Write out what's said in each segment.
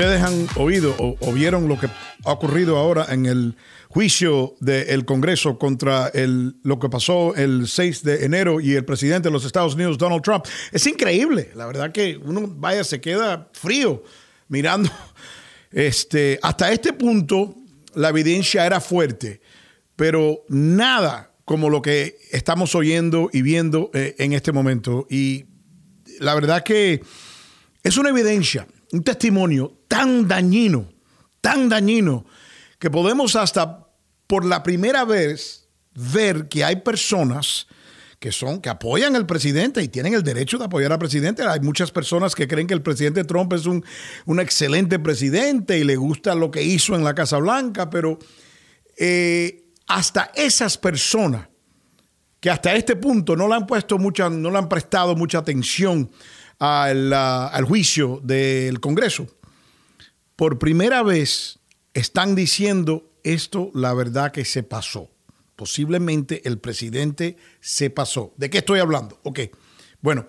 Ustedes han oído o, vieron lo que ha ocurrido ahora en el juicio del Congreso contra el, lo que pasó el 6 de enero y el presidente de los Estados Unidos, Donald Trump. Es increíble, la verdad que uno vaya, se queda frío mirando. Este, hasta este punto la evidencia era fuerte, pero nada como lo que estamos oyendo y viendo eh, en este momento. Y la verdad que es una evidencia, un testimonio tan dañino, tan dañino, que podemos hasta por la primera vez ver que hay personas que son que apoyan al presidente y tienen el derecho de apoyar al presidente. Hay muchas personas que creen que el presidente Trump es un, un excelente presidente y le gusta lo que hizo en la Casa Blanca, pero eh, hasta esas personas que hasta este punto no le han puesto mucha, no le han prestado mucha atención al, juicio del Congreso, por primera vez están diciendo esto, la verdad que se pasó. Posiblemente el presidente se pasó. ¿De qué estoy hablando? Ok. Bueno,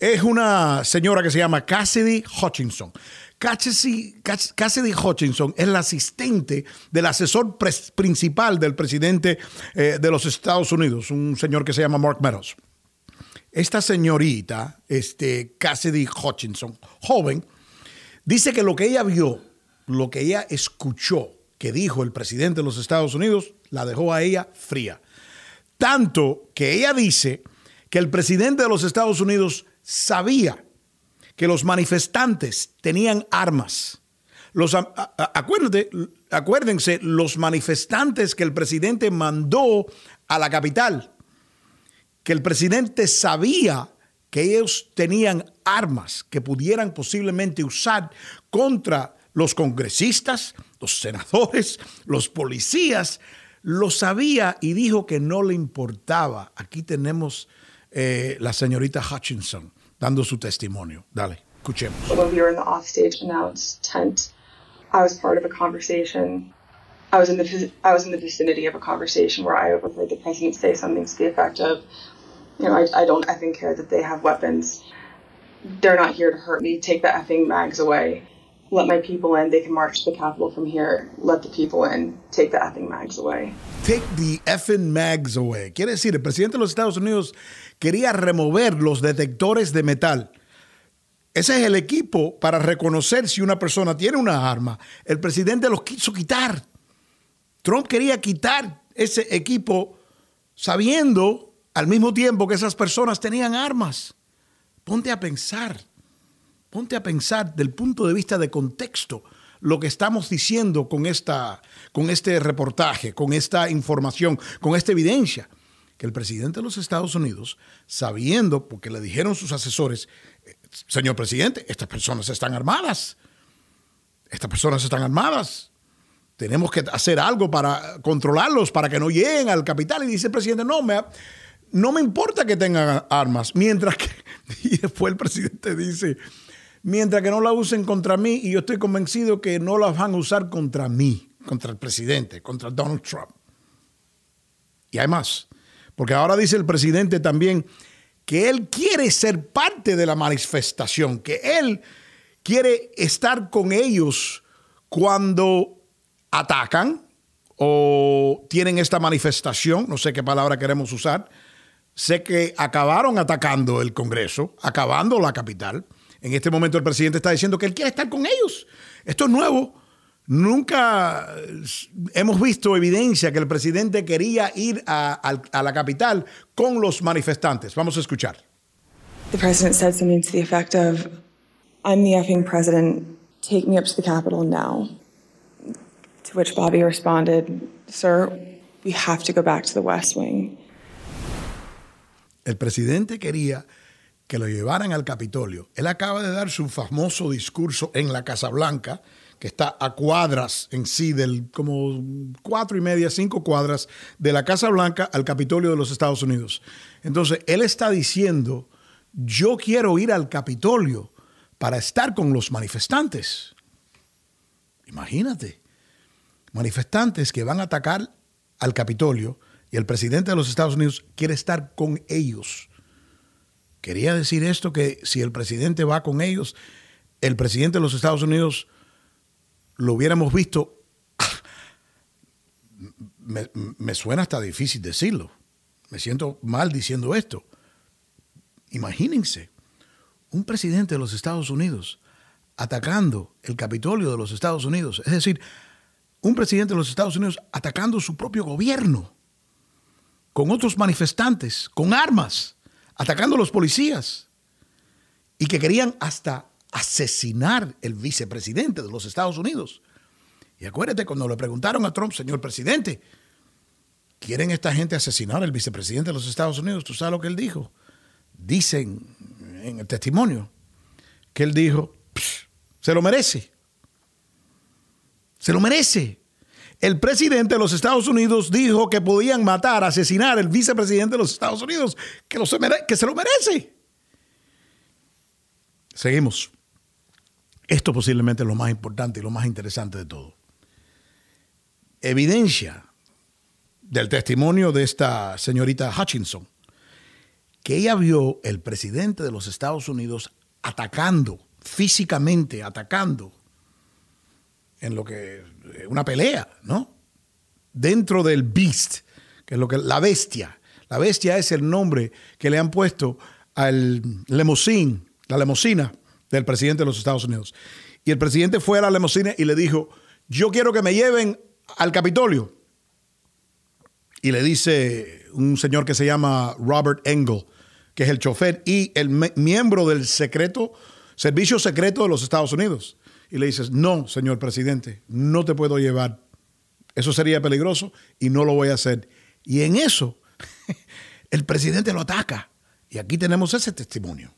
es una señora que se llama Cassidy Hutchinson. Cassidy, Cassidy Hutchinson es la asistente del asesor principal del presidente eh, de los Estados Unidos, un señor que se llama Mark Meadows. Esta señorita, este, Cassidy Hutchinson, joven, dice que lo que ella vio, lo que ella escuchó que dijo el presidente de los Estados Unidos, la dejó a ella fría. Tanto que ella dice que el presidente de los Estados Unidos sabía que los manifestantes tenían armas. Los, acuérdense, los manifestantes que el presidente mandó a la capital que el presidente sabía que ellos tenían armas que pudieran posiblemente usar contra los congresistas, los senadores, los policías, lo sabía y dijo que no le importaba. Aquí tenemos eh, la señorita Hutchinson dando su testimonio. Dale, escuchemos. When we were in the offstage announce tent, I was part of a conversation. I was in the I was in the vicinity of a conversation where I overheard the president say something to the effect of, you know, I, I don't effing care that they have weapons. They're not here to hurt me. Take the effing mags away. Let my people in. They can march the Capitol from here. Let the people in. Take the effing mags away. Take the effing mags away. Quiere decir, el presidente de los Estados Unidos quería remover los detectores de metal. Ese es el equipo para reconocer si una persona tiene una arma. El presidente los quiso quitar. Trump quería quitar ese equipo sabiendo al mismo tiempo que esas personas tenían armas. Ponte a pensar, ponte a pensar del punto de vista de contexto lo que estamos diciendo con, esta, con este reportaje, con esta información, con esta evidencia. Que el presidente de los Estados Unidos, sabiendo, porque le dijeron sus asesores, señor presidente, estas personas están armadas, estas personas están armadas, tenemos que hacer algo para controlarlos, para que no lleguen al capital. Y dice el presidente, no, me, no me importa que tengan armas, mientras que, y después el presidente dice, mientras que no la usen contra mí, y yo estoy convencido que no las van a usar contra mí, contra el presidente, contra Donald Trump. Y hay más, porque ahora dice el presidente también que él quiere ser parte de la manifestación, que él quiere estar con ellos cuando atacan o tienen esta manifestación, no sé qué palabra queremos usar, Sé que acabaron atacando el Congreso, acabando la capital. En este momento el presidente está diciendo que él quiere estar con ellos. Esto es nuevo. Nunca hemos visto evidencia que el presidente quería ir a, a, la capital con los manifestantes. Vamos a escuchar. The president said something to the effect of, I'm the effing president, take me up to the Capitol now. To which Bobby responded, Sir, we have to go back to the West Wing. El presidente quería que lo llevaran al Capitolio. Él acaba de dar su famoso discurso en la Casa Blanca, que está a cuadras en sí, del, como cuatro y media, cinco cuadras de la Casa Blanca al Capitolio de los Estados Unidos. Entonces, él está diciendo, yo quiero ir al Capitolio para estar con los manifestantes. Imagínate, manifestantes que van a atacar al Capitolio y el presidente de los Estados Unidos quiere estar con ellos. Quería decir esto que si el presidente va con ellos, el presidente de los Estados Unidos lo hubiéramos visto, me, me suena hasta difícil decirlo. Me siento mal diciendo esto. Imagínense, un presidente de los Estados Unidos atacando el Capitolio de los Estados Unidos. Es decir, un presidente de los Estados Unidos atacando su propio gobierno, con otros manifestantes, con armas, atacando a los policías, y que querían hasta asesinar el vicepresidente de los Estados Unidos. Y acuérdate, cuando le preguntaron a Trump, señor presidente, ¿quieren esta gente asesinar al vicepresidente de los Estados Unidos? ¿Tú sabes lo que él dijo? Dicen en el testimonio que él dijo, se lo merece. Se lo merece. El presidente de los Estados Unidos dijo que podían matar, asesinar al vicepresidente de los Estados Unidos, que, que se lo merece. Seguimos. Esto posiblemente es lo más importante y lo más interesante de todo. Evidencia del testimonio de esta señorita Hutchinson, que ella vio el presidente de los Estados Unidos atacando, físicamente atacando, en lo que una pelea, ¿no? Dentro del beast, que es lo que la bestia. La bestia es el nombre que le han puesto al lemosín, la lemosina del presidente de los Estados Unidos. Y el presidente fue a la limusina y le dijo, yo quiero que me lleven al Capitolio. Y le dice un señor que se llama Robert Engel, que es el chofer y el miembro del secreto, servicio secreto de los Estados Unidos. Y le dices, no, señor presidente, no te puedo llevar. Eso sería peligroso y no lo voy a hacer. Y en eso, el presidente lo ataca. Y aquí tenemos ese testimonio.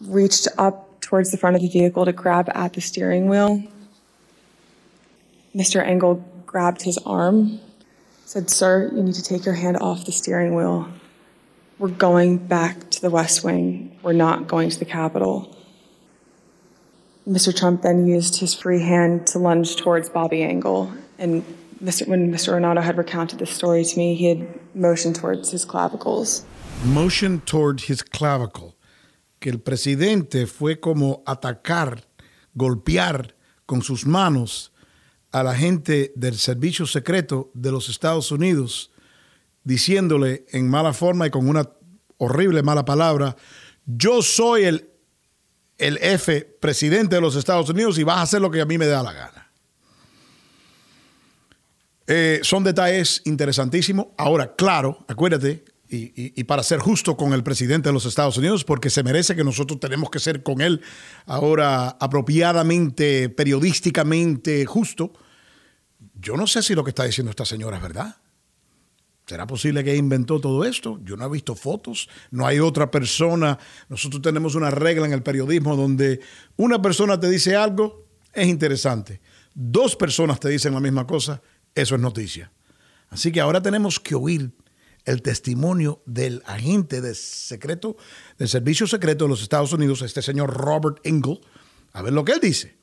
reached up towards the front of the vehicle to grab at the steering wheel. Mr. Engel grabbed his arm, said, Sir, you need to take your hand off the steering wheel. We're going back to the West Wing. We're not going to the Capitol. Mr. Trump then used his free hand to lunge towards Bobby Engel. And when Mr. Renato had recounted this story to me, he had motioned towards his clavicles. Motion toward his clavicle. que el presidente fue como atacar, golpear con sus manos a la gente del servicio secreto de los Estados Unidos, diciéndole en mala forma y con una horrible mala palabra, yo soy el, el F presidente de los Estados Unidos y vas a hacer lo que a mí me da la gana. Eh, son detalles interesantísimos. Ahora, claro, acuérdate, y, para ser justo con el presidente de los Estados Unidos, porque se merece que nosotros tenemos que ser con él ahora apropiadamente, periodísticamente justo. Yo no sé si lo que está diciendo esta señora es verdad. ¿Será posible que inventó todo esto? Yo no he visto fotos, no hay otra persona. Nosotros tenemos una regla en el periodismo donde una persona te dice algo, es interesante. Dos personas te dicen la misma cosa, eso es noticia. Así que ahora tenemos que oír el testimonio del agente de secreto, del Servicio Secreto de los Estados Unidos, este señor Robert Engel, a ver lo que él dice.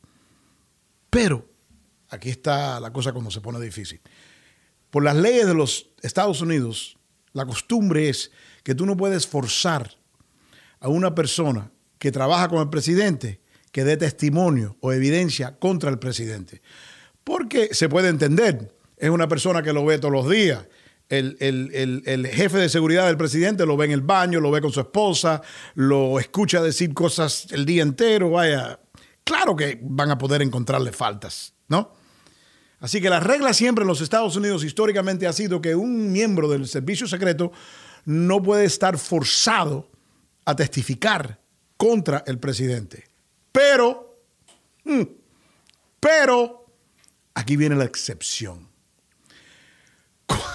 Pero aquí está la cosa cuando se pone difícil. Por las leyes de los Estados Unidos, la costumbre es que tú no puedes forzar a una persona que trabaja con el presidente que dé testimonio o evidencia contra el presidente. Porque se puede entender, es una persona que lo ve todos los días, el, jefe de seguridad del presidente lo ve en el baño, lo ve con su esposa, lo escucha decir cosas el día entero, vaya, claro que van a poder encontrarle faltas, ¿no? Así que la regla siempre en los Estados Unidos históricamente ha sido que un miembro del servicio secreto no puede estar forzado a testificar contra el presidente. Pero, mm, pero, aquí viene la excepción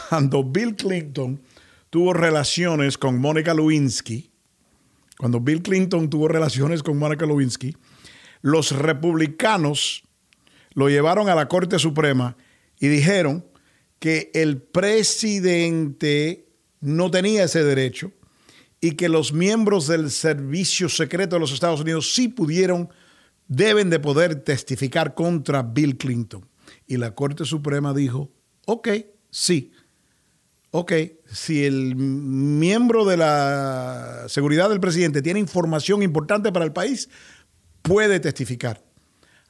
cuando Bill Clinton tuvo relaciones con Mónica Lewinsky, cuando Bill Clinton tuvo relaciones con Mónica Lewinsky, los republicanos lo llevaron a la Corte Suprema y dijeron que el presidente no tenía ese derecho y que los miembros del servicio secreto de los Estados Unidos sí pudieron, deben de poder testificar contra Bill Clinton. Y la Corte Suprema dijo, ok, sí, ok, si el miembro de la seguridad del presidente tiene información importante para el país, puede testificar.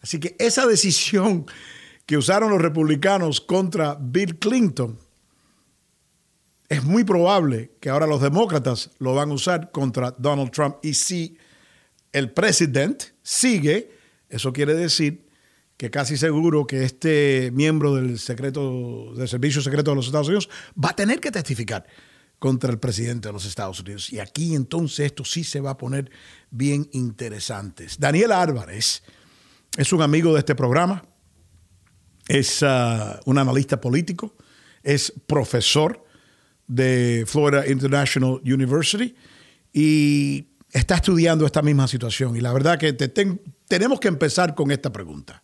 Así que esa decisión que usaron los republicanos contra Bill Clinton, es muy probable que ahora los demócratas lo van a usar contra Donald Trump. Y si el presidente sigue, eso quiere decir que casi seguro que este miembro del secreto del servicio secreto de los Estados Unidos va a tener que testificar contra el presidente de los Estados Unidos. Y aquí entonces esto sí se va a poner bien interesante. Daniel Álvarez es un amigo de este programa, es uh, un analista político, es profesor de Florida International University. Y está estudiando esta misma situación. Y la verdad que tenemos que empezar con esta pregunta.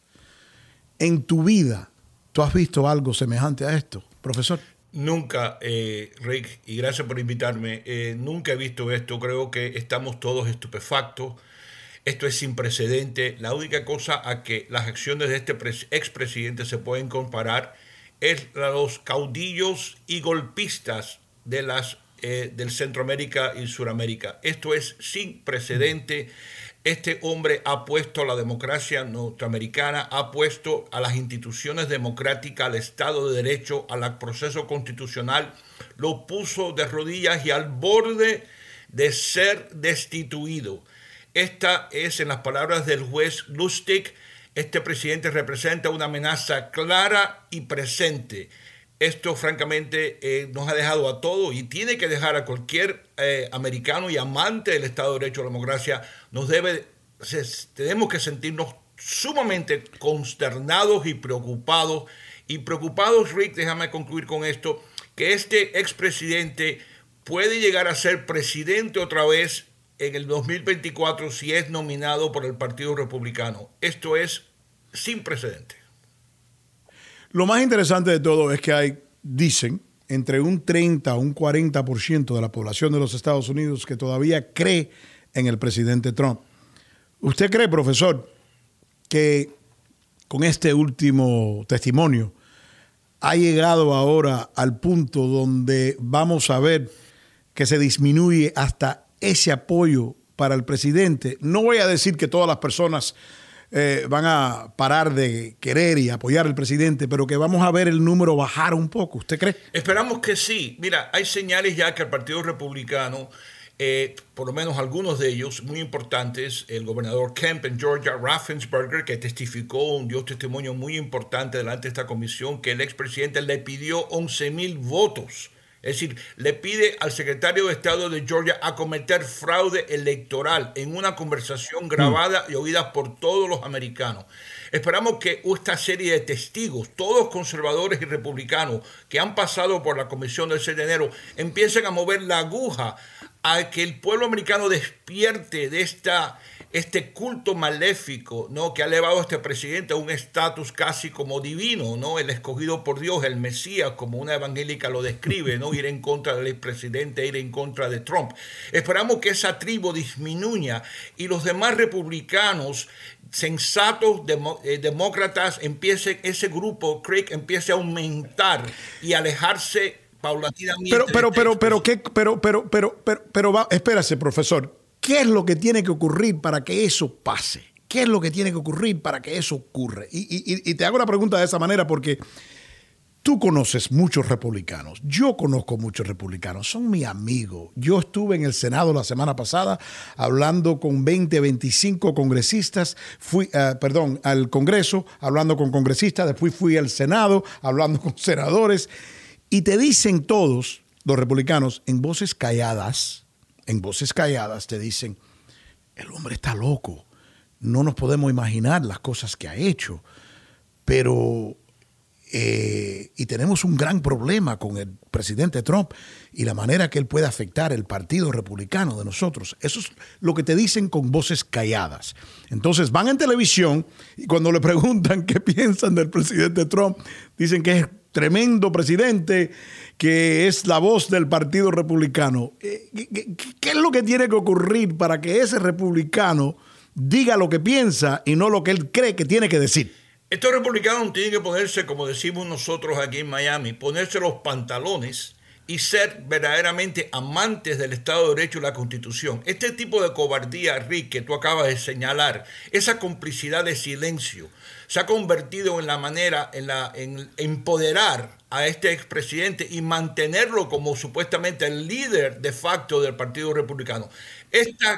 En tu vida, ¿tú has visto algo semejante a esto, profesor? Nunca, eh, Rick, y gracias por invitarme, eh, nunca he visto esto, creo que estamos todos estupefactos, esto es sin precedente, la única cosa a que las acciones de este expresidente se pueden comparar es los caudillos y golpistas de las, eh, del Centroamérica y Suramérica. Esto es sin precedente. Este hombre ha puesto a la democracia norteamericana, ha puesto a las instituciones democráticas, al Estado de Derecho, al proceso constitucional, lo puso de rodillas y al borde de ser destituido. Esta es, en las palabras del juez Lustig, este presidente representa una amenaza clara y presente esto francamente eh, nos ha dejado a todos y tiene que dejar a cualquier eh, americano y amante del Estado de Derecho y la democracia, nos debe, tenemos que sentirnos sumamente consternados y preocupados. Y preocupados, Rick, déjame concluir con esto, que este expresidente puede llegar a ser presidente otra vez en el 2024 si es nominado por el Partido Republicano. Esto es sin precedentes. Lo más interesante de todo es que hay, dicen, entre un 30 a un 40% de la población de los Estados Unidos que todavía cree en el presidente Trump. ¿Usted cree, profesor, que con este último testimonio ha llegado ahora al punto donde vamos a ver que se disminuye hasta ese apoyo para el presidente? No voy a decir que todas las personas eh, van a parar de querer y apoyar al presidente, pero que vamos a ver el número bajar un poco. ¿Usted cree? Esperamos que sí. Mira, hay señales ya que el Partido Republicano, eh, por lo menos algunos de ellos muy importantes, el gobernador Kemp en Georgia, Raffensperger, que testificó, dio testimonio muy importante delante de esta comisión, que el expresidente le pidió 11 mil votos es decir, le pide al secretario de Estado de Georgia a cometer fraude electoral en una conversación grabada y oída por todos los americanos. Esperamos que esta serie de testigos, todos conservadores y republicanos que han pasado por la comisión del 6 de enero, empiecen a mover la aguja a que el pueblo americano despierte de esta este culto maléfico, ¿no? Que ha elevado a este presidente a un estatus casi como divino, ¿no? El escogido por Dios, el Mesías, como una evangélica lo describe, ¿no? Ir en contra del presidente, ir en contra de Trump. Esperamos que esa tribu disminuya y los demás republicanos sensatos eh, demócratas empiece ese grupo Craig empiece a aumentar y alejarse paulatinamente pero pero pero pero qué pero pero pero pero pero va, espérase profesor ¿Qué es lo que tiene que ocurrir para que eso pase? ¿Qué es lo que tiene que ocurrir para que eso ocurra? Y, te hago la pregunta de esa manera porque tú conoces muchos republicanos. Yo conozco muchos republicanos. Son mi amigo. Yo estuve en el Senado la semana pasada hablando con 20, 25 congresistas. Fui, eh, perdón, al Congreso hablando con congresistas. Después fui al Senado hablando con senadores. Y te dicen todos, los republicanos, en voces calladas, en voces calladas te dicen, el hombre está loco, no nos podemos imaginar las cosas que ha hecho, pero... Eh, y tenemos un gran problema con el presidente Trump y la manera que él puede afectar el partido republicano de nosotros. Eso es lo que te dicen con voces calladas. Entonces van en televisión y cuando le preguntan qué piensan del presidente Trump, dicen que es tremendo presidente, que es la voz del Partido Republicano. Eh, ¿Qué, es lo que tiene que ocurrir para que ese republicano diga lo que piensa y no lo que él cree que tiene que decir? Estos republicanos tienen que ponerse, como decimos nosotros aquí en Miami, ponerse los pantalones y ser verdaderamente amantes del Estado de Derecho y la Constitución. Este tipo de cobardía, Rick, que tú acabas de señalar, esa complicidad de silencio, se ha convertido en la manera, en, la, en empoderar a este expresidente y mantenerlo como supuestamente el líder de facto del Partido Republicano.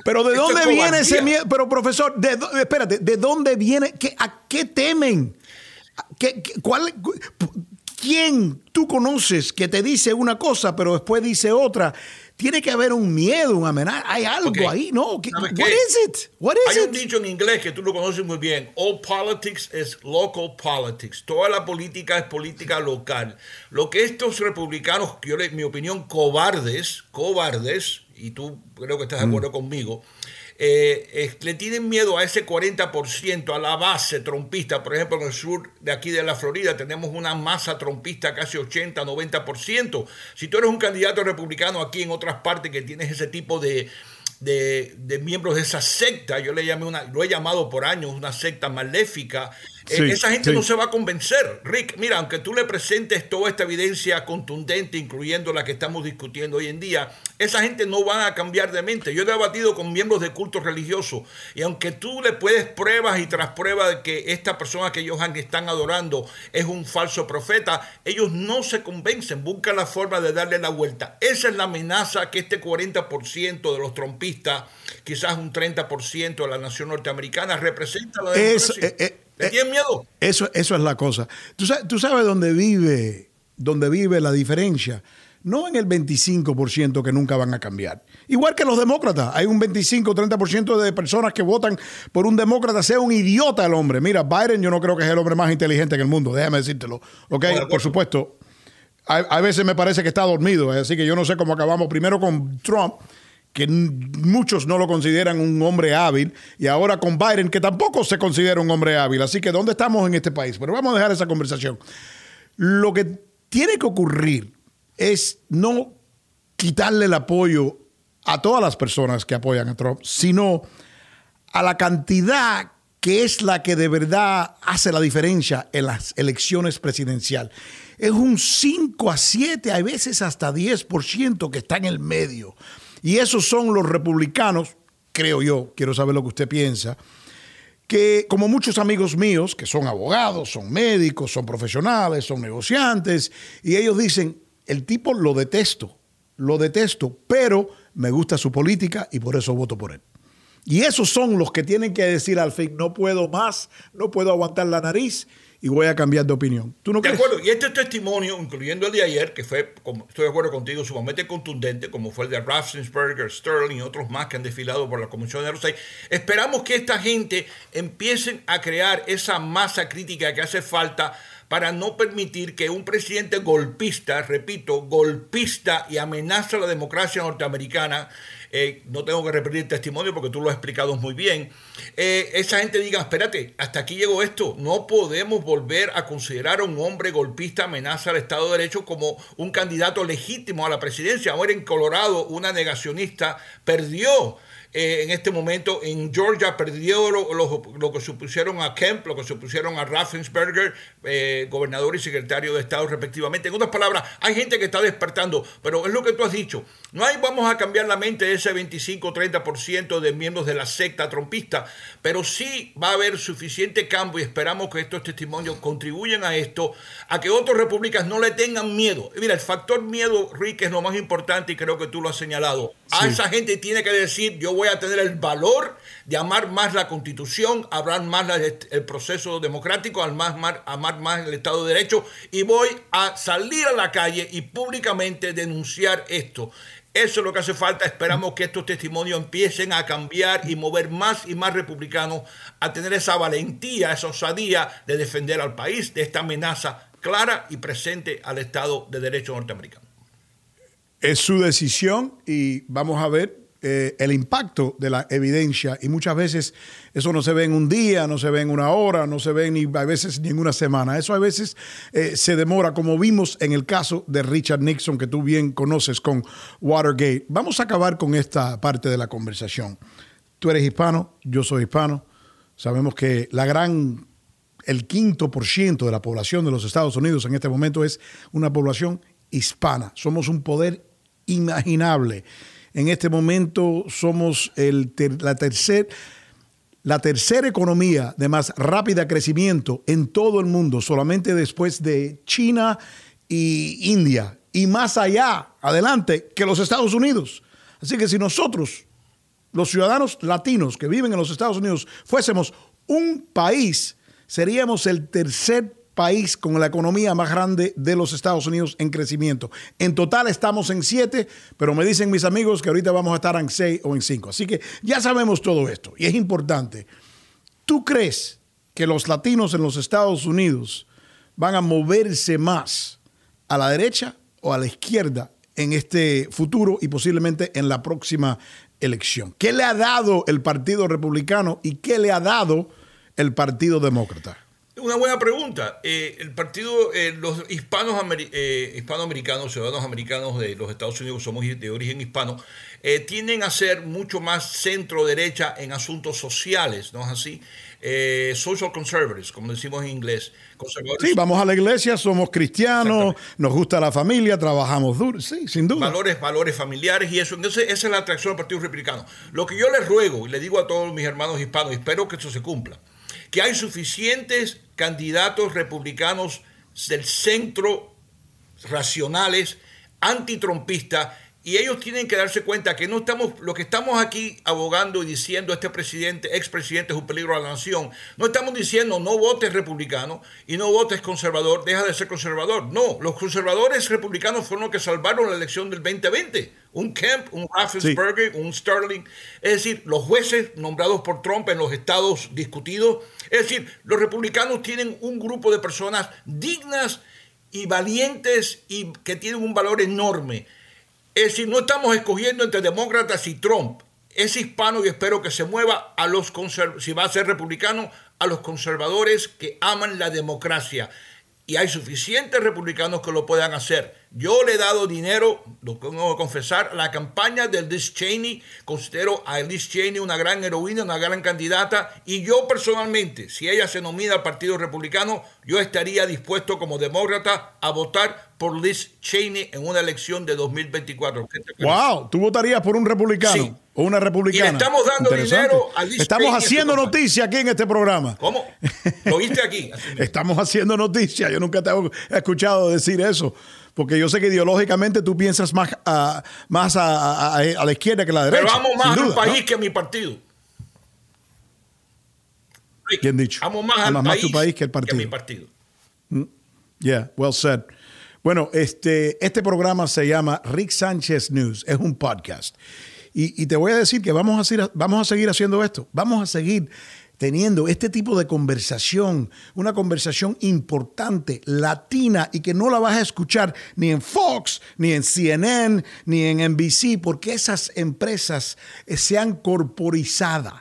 pero ¿de dónde viene ese miedo? Pero profesor, de, espérate, ¿de dónde viene? ¿Qué, ¿A qué temen? ¿Qué, cuál, ¿Quién tú conoces que te dice una cosa pero después dice otra? Tiene que haber un miedo, un amenaza. Hay algo ahí, ¿no? What is it? What is Hay un dicho en inglés que tú lo conoces muy bien. All politics is local politics. Toda la política es política local. Lo que estos republicanos, yo en mi opinión, cobardes, cobardes, y tú creo que estás de mm. acuerdo conmigo, eh, le tienen miedo a ese 40%, a la base trompista. Por ejemplo, en el sur de aquí de la Florida tenemos una masa trompista casi 80, 90%. Si tú eres un candidato republicano aquí en otras partes que tienes ese tipo de, de, miembros de esa secta, yo le llamé una, lo he llamado por años una secta maléfica, eh, esa gente no se va a convencer. Rick, mira, aunque tú le presentes toda esta evidencia contundente, incluyendo la que estamos discutiendo hoy en día, esa gente no va a cambiar de mente. Yo he debatido con miembros de cultos religiosos y aunque tú le puedes pruebas y tras pruebas de que esta persona que ellos están adorando es un falso profeta, ellos no se convencen, buscan la forma de darle la vuelta. Esa es la amenaza que este 40% de los trompistas, quizás un 30% de la nación norteamericana, representa la democracia. Eh, eh, ¿Le eh, tienen miedo? Eso, eso es la cosa. ¿Tú sabes, dónde, vive, dónde vive la diferencia? No en el 25% que nunca van a cambiar. Igual que los demócratas. Hay un 25 30% de personas que votan por un demócrata, sea un idiota el hombre. Mira, Biden yo no creo que es el hombre más inteligente en el mundo, déjame decírtelo. ¿Ok? por supuesto. A, veces me parece que está dormido, así que yo no sé cómo acabamos primero con Trump que muchos no lo consideran un hombre hábil, y ahora con Biden, que tampoco se considera un hombre hábil. Así que, ¿dónde estamos en este país? Pero vamos a dejar esa conversación. Lo que tiene que ocurrir es no quitarle el apoyo a todas las personas que apoyan a Trump, sino a la cantidad que es la que de verdad hace la diferencia en las elecciones presidenciales. Es un 5 a 7, a veces hasta 10% que está en el medio. Y esos son los republicanos, creo yo, quiero saber lo que usted piensa, que como muchos amigos míos, que son abogados, son médicos, son profesionales, son negociantes, y ellos dicen, el tipo lo detesto, lo detesto, pero me gusta su política y por eso voto por él. Y esos son los que tienen que decir al fin, no puedo más, no puedo aguantar la nariz y voy a cambiar de opinión. ¿Tú no de acuerdo, y este testimonio, incluyendo el de ayer, que fue, estoy de acuerdo contigo, sumamente contundente, como fue el de Raffensperger, Sterling y otros más que han desfilado por la Comisión de Rosay, esperamos que esta gente empiecen a crear esa masa crítica que hace falta para no permitir que un presidente golpista, repito, golpista y amenaza a la democracia norteamericana, eh, no tengo que repetir el testimonio porque tú lo has explicado muy bien, eh, esa gente diga, espérate, hasta aquí llegó esto, no podemos volver a considerar a un hombre golpista amenaza al Estado de Derecho como un candidato legítimo a la presidencia. Ahora en Colorado una negacionista perdió eh, en este momento en Georgia perdió lo, que supusieron a Kemp, lo que supusieron a Raffensperger, eh, gobernador y secretario de Estado respectivamente. En otras palabras, hay gente que está despertando, pero es lo que tú has dicho. No hay vamos a cambiar la mente de ese 25-30% de miembros de la secta trompista, pero sí va a haber suficiente cambio y esperamos que estos testimonios contribuyan a esto, a que otras repúblicas no le tengan miedo. Mira, el factor miedo, Rick, es lo más importante y creo que tú lo has señalado. A esa gente tiene que decir, yo voy a tener el valor de amar más la constitución, amar más el proceso democrático, amar más, amar más el Estado de Derecho y voy a salir a la calle y públicamente denunciar esto. Eso es lo que hace falta. Esperamos que estos testimonios empiecen a cambiar y mover más y más republicanos a tener esa valentía, esa osadía de defender al país de esta amenaza clara y presente al Estado de Derecho norteamericano. Es su decisión y vamos a ver eh, el impacto de la evidencia y muchas veces eso no se ve en un día, no se ve en una hora, no se ve ni a veces ni en una semana. Eso a veces eh, se demora, como vimos en el caso de Richard Nixon, que tú bien conoces con Watergate. Vamos a acabar con esta parte de la conversación. Tú eres hispano, yo soy hispano. Sabemos que la gran, el quinto por ciento de la población de los Estados Unidos en este momento es una población hispana. Somos un poder imaginable. En este momento somos el la tercera la tercera economía de más rápida crecimiento en todo el mundo, solamente después de China y India, y más allá, adelante, que los Estados Unidos. Así que si nosotros, los ciudadanos latinos que viven en los Estados Unidos, fuésemos un país, seríamos el tercer país con la economía más grande de los Estados Unidos en crecimiento. En total estamos en siete, pero me dicen mis amigos que ahorita vamos a estar en seis o en cinco. Así que ya sabemos todo esto y es importante. ¿Tú crees que los latinos en los Estados Unidos van a moverse más a la derecha o a la izquierda en este futuro y posiblemente en la próxima elección? ¿Qué le ha dado el Partido Republicano y qué le ha dado el Partido Demócrata? Una buena pregunta. Eh, el partido, eh, los hispanos eh, hispanoamericanos, ciudadanos americanos de los Estados Unidos, somos de origen hispano, tienden a ser mucho más centro-derecha en asuntos sociales, ¿no es así? social conservatives, como decimos en inglés. Sí, vamos a la iglesia, somos cristianos, nos gusta la familia, trabajamos duro, sí, sin duda. Valores, valores familiares y eso. Entonces, esa es la atracción del Partido Republicano. Lo que yo les ruego y le digo a todos mis hermanos hispanos, espero que eso se cumpla que hay suficientes candidatos republicanos del centro racionales, antitrompistas, y ellos tienen que darse cuenta que no estamos, lo que estamos aquí abogando y diciendo este presidente, expresidente es un peligro a la nación, no estamos diciendo no votes republicano y no votes conservador, deja de ser conservador. No, los conservadores republicanos fueron los que salvaron la elección del 2020. Un Kemp, un Raffensperger, un Sterling. Es decir, los jueces nombrados por Trump en los estados discutidos. Es decir, los republicanos tienen un grupo de personas dignas y valientes y que tienen un valor enorme es decir, no estamos escogiendo entre demócratas y Trump. Es hispano y espero que se mueva a los si va a ser republicano, a los conservadores que aman la democracia y hay suficientes republicanos que lo puedan hacer. Yo le he dado dinero, lo tengo que confesar, a la campaña de Liz Cheney. Considero a Liz Cheney una gran heroína, una gran candidata. Y yo personalmente, si ella se nomina al Partido Republicano, yo estaría dispuesto como demócrata a votar por Liz Cheney en una elección de 2024. ¡Wow! ¿Tú votarías por un republicano? Sí o una republicana. Y estamos dando dinero a Estamos haciendo noticia aquí en este programa. ¿Cómo? ¿Lo viste aquí? estamos haciendo noticia. Yo nunca te he escuchado decir eso. Porque yo sé que ideológicamente tú piensas más a, más a, la izquierda que a la derecha. Pero vamos más a país que a mi partido. Bien dicho. Vamos más al país, tu país que el partido. Que mi partido. Mm. Yeah, well said. Bueno, este, este programa se llama Rick Sánchez News. Es un podcast. Y, te voy a decir que vamos a, seguir, vamos a seguir haciendo esto, vamos a seguir teniendo este tipo de conversación, una conversación importante, latina, y que no la vas a escuchar ni en Fox, ni en CNN, ni en NBC, porque esas empresas eh, se han corporizado.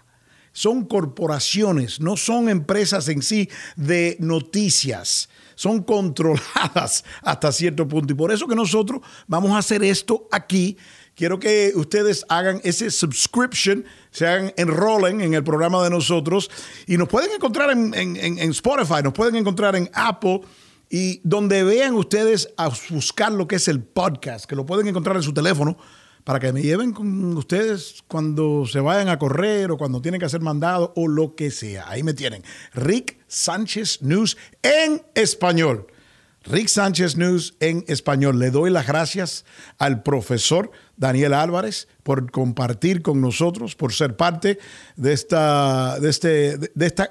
Son corporaciones, no son empresas en sí de noticias son controladas hasta cierto punto. Y por eso que nosotros vamos a hacer esto aquí quiero que ustedes hagan ese subscription, se hagan, enrollen en el programa de nosotros y nos pueden encontrar en, Spotify, nos pueden encontrar en Apple y donde vean ustedes a buscar lo que es el podcast, que lo pueden encontrar en su teléfono para que me lleven con ustedes cuando se vayan a correr o cuando tienen que hacer mandado o lo que sea. Ahí me tienen. Rick Sánchez News en español. Rick Sánchez News en español. Le doy las gracias al profesor Daniel Álvarez por compartir con nosotros, por ser parte de esta, de este, de esta,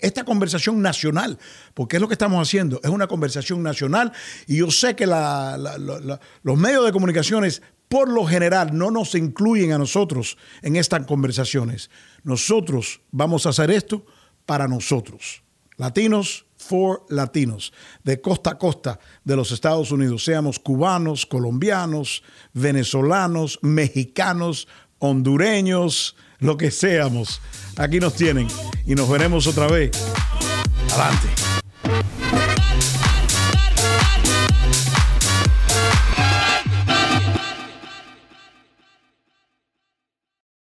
esta conversación nacional, porque es lo que estamos haciendo, es una conversación nacional y yo sé que los medios de comunicaciones por lo general no nos incluyen a nosotros en estas conversaciones. Nosotros vamos a hacer esto para nosotros, latinos, for latinos, de costa a costa de los Estados Unidos, seamos cubanos, colombianos, venezolanos, mexicanos, hondureños, lo que seamos. Aquí nos tienen y nos veremos otra vez. Adelante.